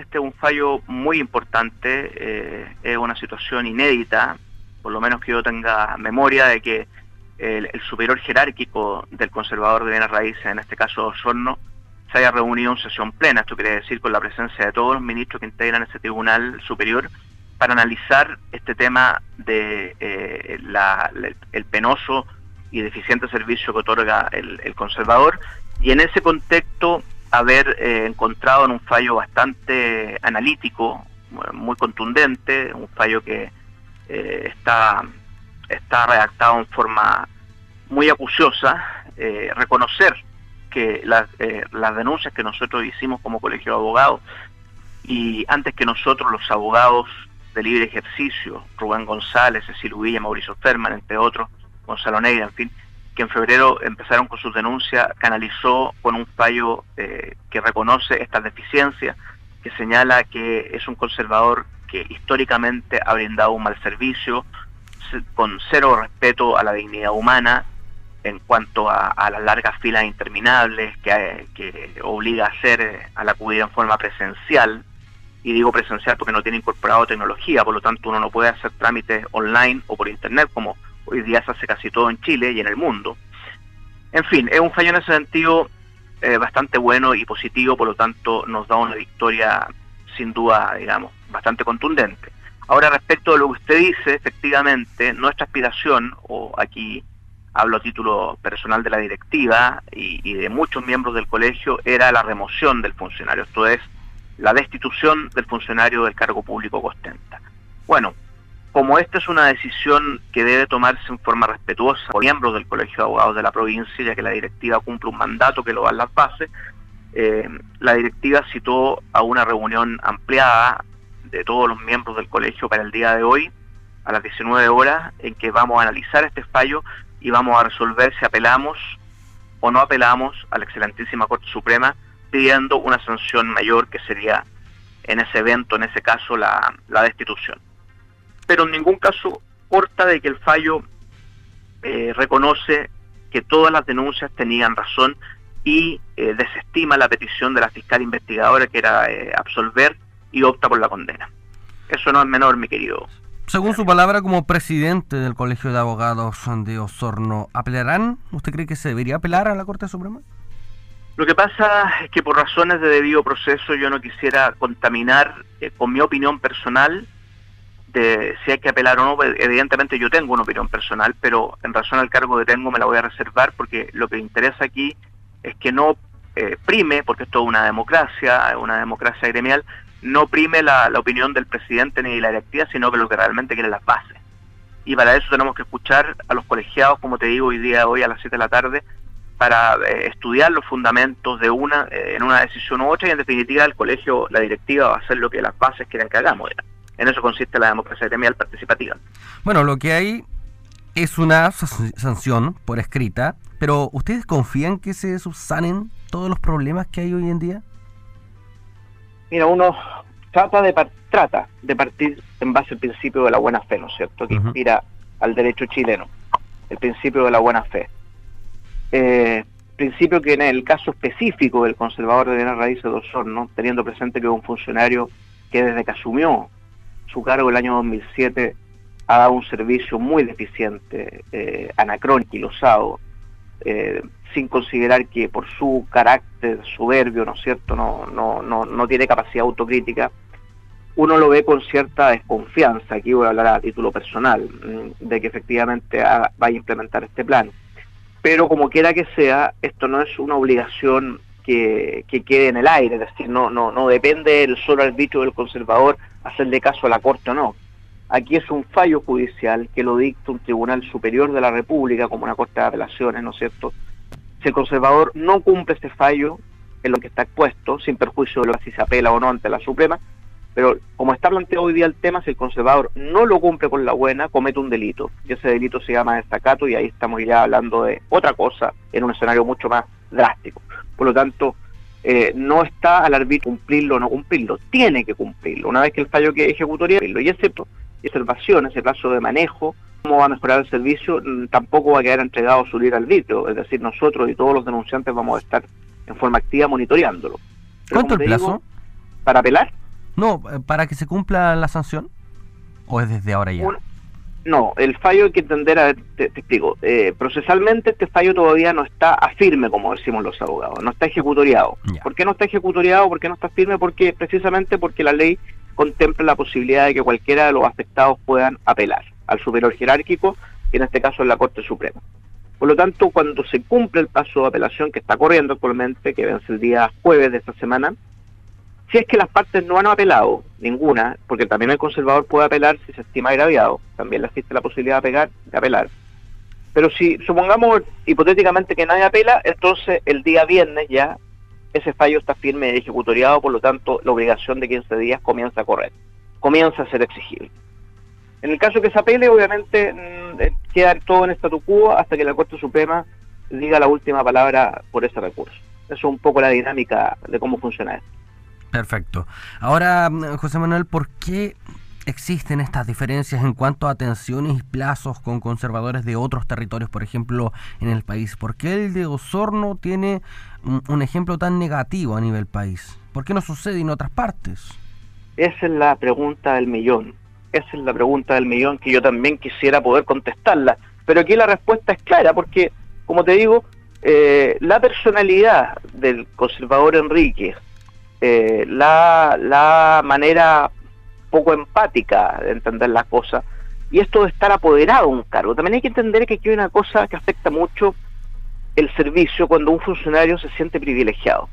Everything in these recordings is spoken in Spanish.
Este es un fallo muy importante, eh, es una situación inédita, por lo menos que yo tenga memoria de que el, superior jerárquico del conservador de bienes raíces, en este caso Osorno, se haya reunido en sesión plena, esto quiere decir con la presencia de todos los ministros que integran ese tribunal superior, para analizar este tema de eh, el penoso y deficiente servicio que otorga el, conservador, y en ese contexto haber eh, encontrado en un fallo bastante analítico, muy contundente, un fallo que eh, está, está redactado en forma muy acuciosa, reconocer que las, las denuncias que nosotros hicimos como colegio de abogados y antes que nosotros los abogados de libre ejercicio, Rubén González, Cecil Villa, Mauricio Ferman, entre otros, Gonzalo Neira, en fin, que en febrero empezaron con sus denuncias, canalizó con un fallo eh, que reconoce estas deficiencias, que señala que es un conservador que históricamente ha brindado un mal servicio, con cero respeto a la dignidad humana en cuanto a, las largas filas interminables que, que obliga a hacer eh, a la acudir en forma presencial, y digo presencial porque no tiene incorporado tecnología, por lo tanto uno no puede hacer trámites online o por internet como hoy día se hace casi todo en Chile y en el mundo. En fin, es un fallo en ese sentido eh, bastante bueno y positivo, por lo tanto nos da una victoria sin duda, digamos, bastante contundente. Ahora respecto a lo que usted dice, efectivamente, nuestra aspiración, o aquí hablo a título personal de la directiva y, de muchos miembros del colegio, era la remoción del funcionario, esto es, la destitución del funcionario del cargo público que. Bueno, como esta es una decisión que debe tomarse en forma respetuosa por miembros del Colegio de Abogados de la provincia, ya que la directiva cumple un mandato que lo dan las bases, eh, la directiva citó a una reunión ampliada de todos los miembros del colegio para el día de hoy, a las 19 horas, en que vamos a analizar este fallo y vamos a resolver si apelamos o no apelamos a la excelentísima Corte Suprema pidiendo una sanción mayor que sería en ese evento, en ese caso, la, destitución. Pero en ningún caso corta de que el fallo eh, reconoce que todas las denuncias tenían razón y eh, desestima la petición de la fiscal investigadora que era eh, absolver y opta por la condena. Eso no es menor, mi querido. Según su palabra como presidente del Colegio de Abogados de Osorno, ¿apelarán? ¿Usted cree que se debería apelar a la Corte Suprema? Lo que pasa es que por razones de debido proceso yo no quisiera contaminar eh, con mi opinión personal de si hay que apelar o no. Pues, evidentemente yo tengo una opinión personal, pero en razón al cargo que tengo me la voy a reservar porque lo que interesa aquí es que no eh, prime, porque esto es una democracia, una democracia gremial, no prime la, la opinión del presidente ni de la directiva, sino que lo que realmente quieren las bases. Y para eso tenemos que escuchar a los colegiados, como te digo, hoy día, hoy a las 7 de la tarde, para eh, estudiar los fundamentos de una eh, en una decisión u otra y en definitiva el colegio, la directiva va a hacer lo que las bases quieren que hagamos. En eso consiste la democracia gremial participativa. Bueno, lo que hay es una sanción por escrita, pero ¿ustedes confían que se subsanen todos los problemas que hay hoy en día? Mira, uno trata de, trata de partir en base al principio de la buena fe, ¿no es cierto?, que inspira al derecho chileno, el principio de la buena fe eh, principio que en el caso específico del conservador de bienes raíces de Osorno, teniendo presente que es un funcionario que desde que asumió su cargo el año 2007 ha dado un servicio muy deficiente, eh, anacrónico y losado, eh, sin considerar que por su carácter soberbio, ¿no es cierto?, no, no, no, no tiene capacidad autocrítica, uno lo ve con cierta desconfianza, aquí voy a hablar a título personal, mm, de que efectivamente va a implementar este plan pero como quiera que sea, esto no es una obligación que, quede en el aire, es decir, no, no, no depende del solo arbitrio del conservador hacerle caso a la Corte o no. Aquí es un fallo judicial que lo dicta un tribunal superior de la República, como una Corte de Apelaciones, ¿no es cierto? Si el conservador no cumple este fallo en lo que está expuesto, sin perjuicio de lo que si se apela o no ante la Suprema, pero como está planteado hoy día el tema, si el conservador no lo cumple con la buena, comete un delito. Y ese delito se llama destacato y ahí estamos ya hablando de otra cosa en un escenario mucho más drástico. Por lo tanto, eh, no está al arbitrio cumplirlo o no cumplirlo, tiene que cumplirlo. Una vez que el fallo que ejecutoría, y ese observación, ese plazo de manejo, cómo va a mejorar el servicio, mm, tampoco va a quedar entregado su libre arbitrio. Es decir, nosotros y todos los denunciantes vamos a estar en forma activa monitoreándolo. ¿Cuánto el plazo? para apelar, No, eh, para que se cumpla la sanción. ¿O es desde ahora ya? No, el fallo hay que entender, a, te, explico, eh, procesalmente este fallo todavía no está a firme, como decimos los abogados, no está ejecutoriado. ¿Por qué no está ejecutoriado? ¿Por qué no está firme? Porque precisamente porque la ley contempla la posibilidad de que cualquiera de los afectados puedan apelar al superior jerárquico, que en este caso es la Corte Suprema. Por lo tanto, cuando se cumple el paso de apelación que está corriendo actualmente, que vence el día jueves de esta semana, si es que las partes no han apelado, ninguna, porque también el conservador puede apelar si se estima agraviado, también le existe la posibilidad de, pegar, de apelar. Pero si supongamos hipotéticamente que nadie apela, entonces el día viernes ya ese fallo está firme y ejecutoriado, por lo tanto la obligación de 15 días comienza a correr, comienza a ser exigible. En el caso que se apele, obviamente mm, eh, queda todo en statu quo hasta que la Corte Suprema diga la última palabra por ese recurso. Eso es un poco la dinámica de cómo funciona esto. Perfecto. Ahora, José Manuel, ¿por qué existen estas diferencias en cuanto a tensiones y plazos con conservadores de otros territorios, por ejemplo, en el país? ¿Por qué el de Osorno tiene un, ejemplo tan negativo a nivel país? ¿Por qué no sucede en otras partes? Esa es la pregunta del millón. Esa es la pregunta del millón que yo también quisiera poder contestarla. Pero aquí la respuesta es clara, porque, como te digo, eh, la personalidad del conservador Enrique, eh, la, la manera poco empática de entender las cosas y esto de estar apoderado de un cargo. También hay que entender que aquí hay una cosa que afecta mucho el servicio cuando un funcionario se siente privilegiado.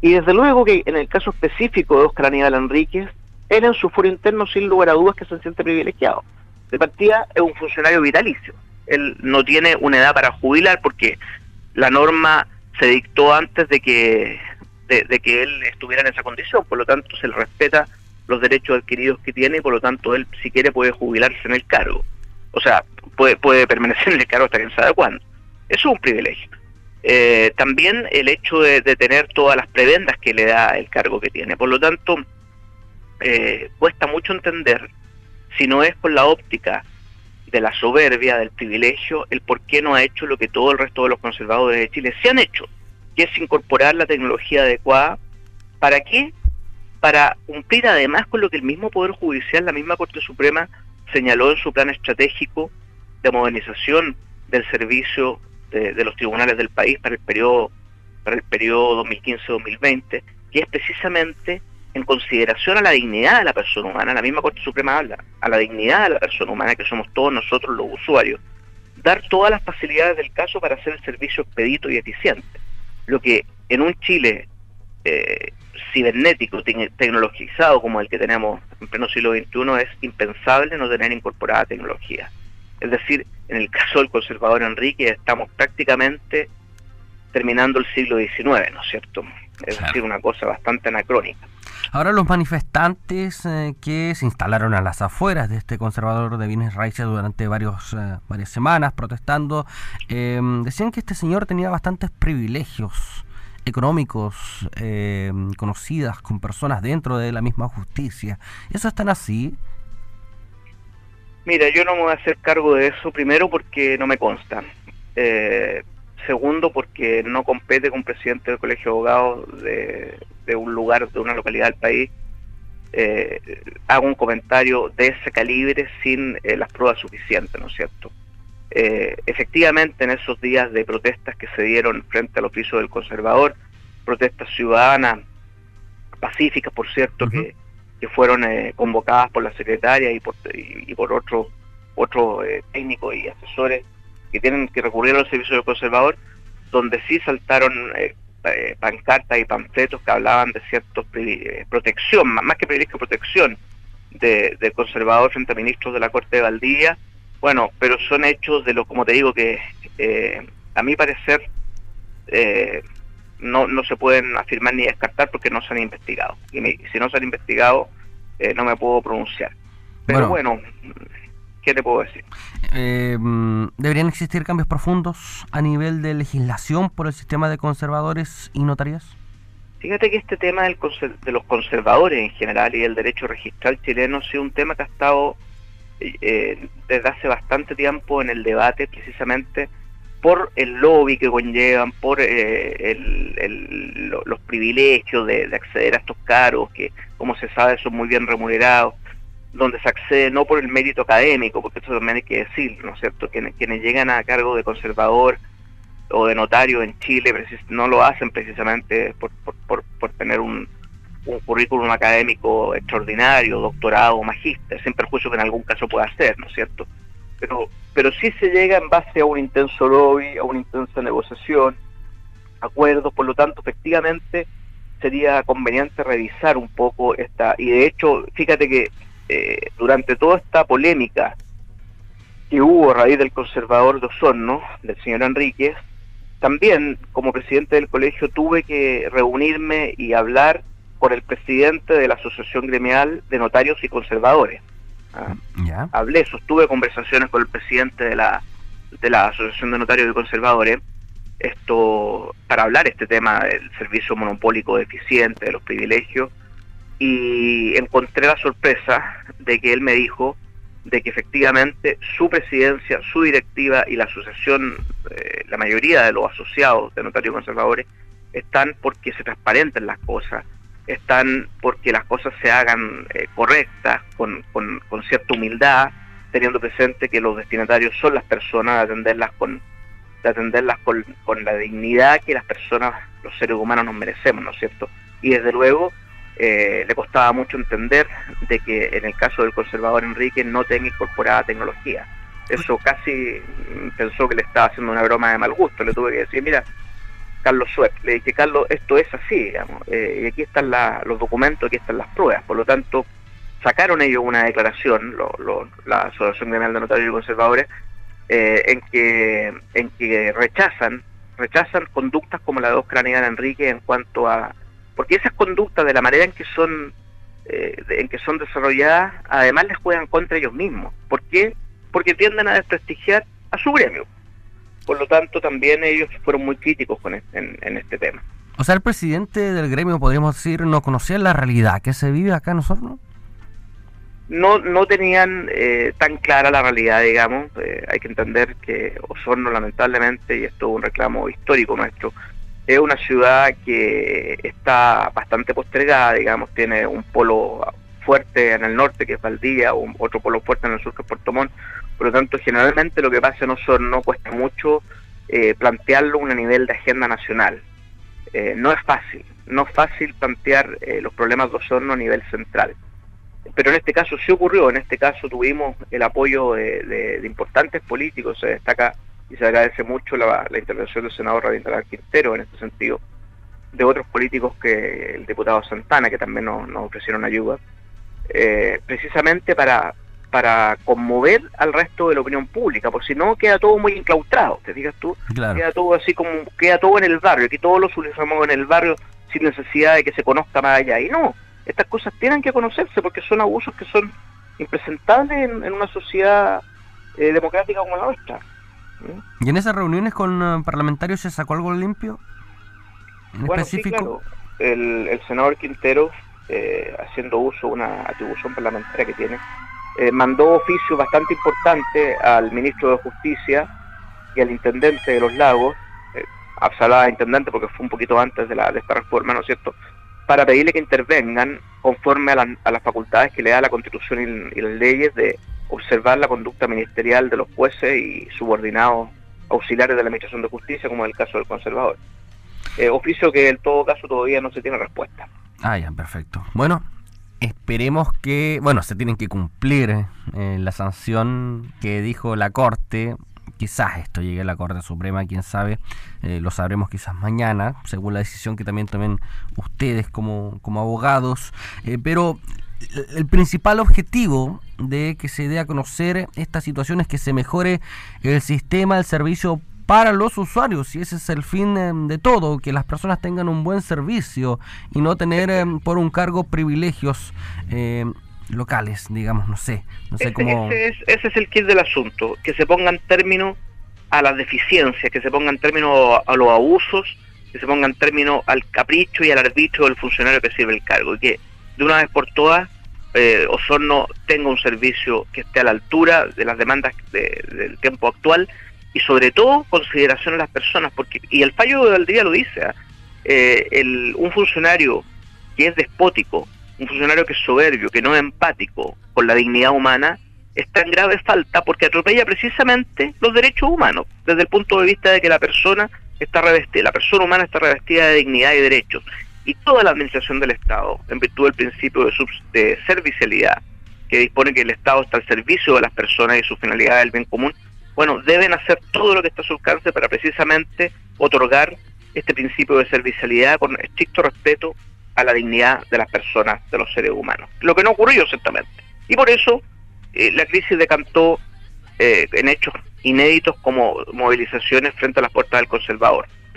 Y desde luego que en el caso específico de Oscar Aníbal Enríquez, él en su foro interno sin lugar a dudas que se siente privilegiado. De partida es un funcionario vitalicio. Él no tiene una edad para jubilar porque la norma se dictó antes de que de, que él estuviera en esa condición, por lo tanto se le respeta los derechos adquiridos que tiene y por lo tanto él si quiere puede jubilarse en el cargo. O sea, puede, puede permanecer en el cargo hasta que sabe cuándo. Eso es un privilegio. Eh, también el hecho de, tener todas las prebendas que le da el cargo que tiene. Por lo tanto, eh, cuesta mucho entender, si no es con la óptica de la soberbia, del privilegio, el por qué no ha hecho lo que todo el resto de los conservadores de Chile se han hecho que es incorporar la tecnología adecuada. ¿Para qué? Para cumplir además con lo que el mismo Poder Judicial, la misma Corte Suprema, señaló en su plan estratégico de modernización del servicio de, los tribunales del país para el periodo para el periodo 2015-2020, que es precisamente en consideración a la dignidad de la persona humana, la misma Corte Suprema habla, a la dignidad de la persona humana, que somos todos nosotros los usuarios, dar todas las facilidades del caso para hacer el servicio expedito y eficiente lo que en un Chile eh, cibernético, tecnologizado como el que tenemos en pleno siglo XXI, es impensable no tener incorporada tecnología. Es decir, en el caso del conservador Enrique estamos prácticamente terminando el siglo XIX, ¿no es cierto? Es decir, una cosa bastante anacrónica. Ahora los manifestantes eh, que se instalaron a las afueras de este conservador de bienes raíces durante varios, eh, varias semanas protestando, em, decían que este señor tenía bastantes privilegios económicos em, conocidas con personas dentro de la misma justicia. ¿Eso es tan así? Mira, yo no me voy a hacer cargo de eso, primero porque no me consta. Eh, segundo porque no compete con presidente del colegio de abogados de, un lugar, de una localidad del país, eh, hago un comentario de ese calibre sin eh, las pruebas suficientes, ¿no es cierto? Eh, efectivamente, en esos días de protestas que se dieron frente al oficio del conservador, protestas ciudadanas, pacíficas, por cierto, que, que, fueron convocadas por la secretaria y por, y, por otros otro, técnicos y asesores que tienen que recurrir a los servicios del conservador, donde sí saltaron eh, eh, pancartas y panfletos que hablaban de cierta eh, protección, más que privilegio, protección de, del conservador frente a ministros de la Corte de Valdivia. Bueno, pero son hechos de lo, como te digo, que a mi parecer no, no se pueden afirmar ni descartar porque no se han investigado. Y si no se han investigado, no me puedo pronunciar. Pero bueno ¿Qué te puedo decir? Eh, ¿Deberían existir cambios profundos a nivel de legislación por el sistema de conservadores y notarías? Fíjate que este tema del de los conservadores en general y el derecho registral chileno ha sido un tema que ha estado eh, desde hace bastante tiempo en el debate precisamente por el lobby que conllevan, por eh, los privilegios de, acceder a estos cargos, que como se sabe, son muy bien remunerados, donde se accede no por el mérito académico, porque eso también hay que decir, ¿no es cierto? Quienes, quienes llegan a cargo de conservador o de notario en Chile no lo hacen precisamente por, por, por, tener un, un, currículum académico extraordinario, doctorado o magíster, sin perjuicio que en algún caso pueda ser, ¿no es cierto? Pero, pero sí se llega en base a un intenso lobby, a una intensa negociación, acuerdos, por lo tanto, efectivamente sería conveniente revisar un poco esta, y de hecho, fíjate que eh, durante toda esta polémica que hubo a raíz del conservador de Osorno, del señor Enríquez, también como presidente del colegio tuve que reunirme y hablar con el presidente de la Asociación Gremial de Notarios y Conservadores. ¿ah? Hablé, sostuve conversaciones con el presidente de la, de la Asociación de Notarios y Conservadores esto para hablar este tema del servicio monopólico deficiente, de los privilegios, y encontré la sorpresa de que él me dijo de que efectivamente su presidencia, su directiva y la asociación, eh, la mayoría de los asociados de notarios conservadores, están porque se transparenten las cosas, están porque las cosas se hagan eh, correctas, con, con, cierta humildad, teniendo presente que los destinatarios son las personas, de atenderlas con, de atenderlas con, con la dignidad que las personas, los seres humanos nos merecemos, ¿no es cierto? Y desde luego eh, le costaba mucho entender de que en el caso del conservador Enrique no tenga incorporada tecnología. Eso casi pensó que le estaba haciendo una broma de mal gusto. Le tuve que decir, mira, Carlos Suez, le dije, Carlos, esto es así, digamos, eh, y aquí están los documentos, aquí están las pruebas. Por lo tanto, sacaron ellos una declaración, la Asociación Gremial de Notarios y Conservadores, eh, en, que, en que rechazan rechazan conductas como la de Oscar Aníbal Enrique en cuanto a porque esas conductas de la manera en que son eh, en que son desarrolladas además les juegan contra ellos mismos ¿por qué? porque tienden a desprestigiar a su gremio por lo tanto también ellos fueron muy críticos con este, en, este tema o sea el presidente del gremio podríamos decir no conocía la realidad que se vive acá en Osorno no, no tenían eh, tan clara la realidad, digamos. Eh, hay que entender que Osorno, lamentablemente, y esto es un reclamo histórico nuestro, es una ciudad que está bastante postergada, digamos, tiene un polo fuerte en el norte que es Valdivia, o otro polo fuerte en el sur que es Puerto Montt, por lo tanto generalmente lo que pasa en Osorno cuesta mucho eh, plantearlo a un nivel de agenda nacional. Eh, no es fácil, no es fácil plantear eh, los problemas de Osorno a nivel central. Pero en este caso sí ocurrió, en este caso tuvimos el apoyo de importantes políticos, se destaca y se agradece mucho la, intervención del senador Rabindranath Quintero en este sentido, de otros políticos que el diputado Santana, que también nos, ofrecieron ayuda, eh, precisamente para, para conmover al resto de la opinión pública, porque si no queda todo muy enclaustrado, te digas tú, queda todo así como, queda todo en el barrio, aquí todos lo utilizamos en el barrio sin necesidad de que se conozca más allá, y no, estas cosas tienen que conocerse porque son abusos que son impresentables en, una sociedad eh, democrática como la nuestra. ¿Y en esas reuniones con eh, parlamentarios se sacó algo limpio? ¿En específico? el, senador Quintero, eh, haciendo uso de una atribución parlamentaria que tiene, eh, mandó oficio bastante importante al ministro de Justicia y al intendente de los lagos, eh, de intendente porque fue un poquito antes de, la, de esta reforma, ¿no es cierto?, para pedirle que intervengan conforme a, las facultades que le da la Constitución y, y las leyes de observar la conducta ministerial de los jueces y subordinados auxiliares de la Administración de Justicia, como en el caso del conservador. Eh, oficio que en todo caso todavía no se tiene respuesta. Ah, ya, perfecto. Bueno, esperemos que, bueno, se tienen que cumplir eh, la sanción que dijo la Corte. Quizás esto llegue a la Corte Suprema, quién sabe, eh, lo sabremos quizás mañana, según la decisión que también tomen ustedes como, como abogados. pero el principal objetivo de que se dé a conocer esta situación es que se mejore el sistema, el servicio para los usuarios. Y ese es el fin em, de todo, que las personas tengan un buen servicio y no tener em, por un cargo privilegios em, locales, digamos, no sé, no sé cómo... Ese es, ese es el kit del asunto, que se pongan término a las deficiencias, que se pongan término a los abusos, que se pongan término al capricho y al arbitrio del funcionario que sirve el cargo y que de una vez por todas eh, Osorno tenga un servicio que esté a la altura de las demandas del tiempo actual y sobre todo consideración a las personas, porque y el fallo del día lo dice, ¿ah? eh, el, un funcionario que es despótico, un funcionario que es soberbio, que no es empático con la dignidad humana, está en grave falta porque atropella precisamente los derechos humanos, desde el punto de vista de que la persona está revestida, la persona humana está revestida de dignidad y derechos. Y toda la administración del Estado, en virtud del principio de, de servicialidad, que dispone que el Estado está al servicio de las personas y su finalidad del bien común, bueno, deben hacer todo lo que está a su alcance para precisamente otorgar este principio de servicialidad con estricto respeto a la dignidad de las personas, de los seres humanos. Lo que no ocurrió ciertamente. Y por eso eh, la crisis decantó eh, en hechos inéditos como movilizaciones frente a las puertas del conservador.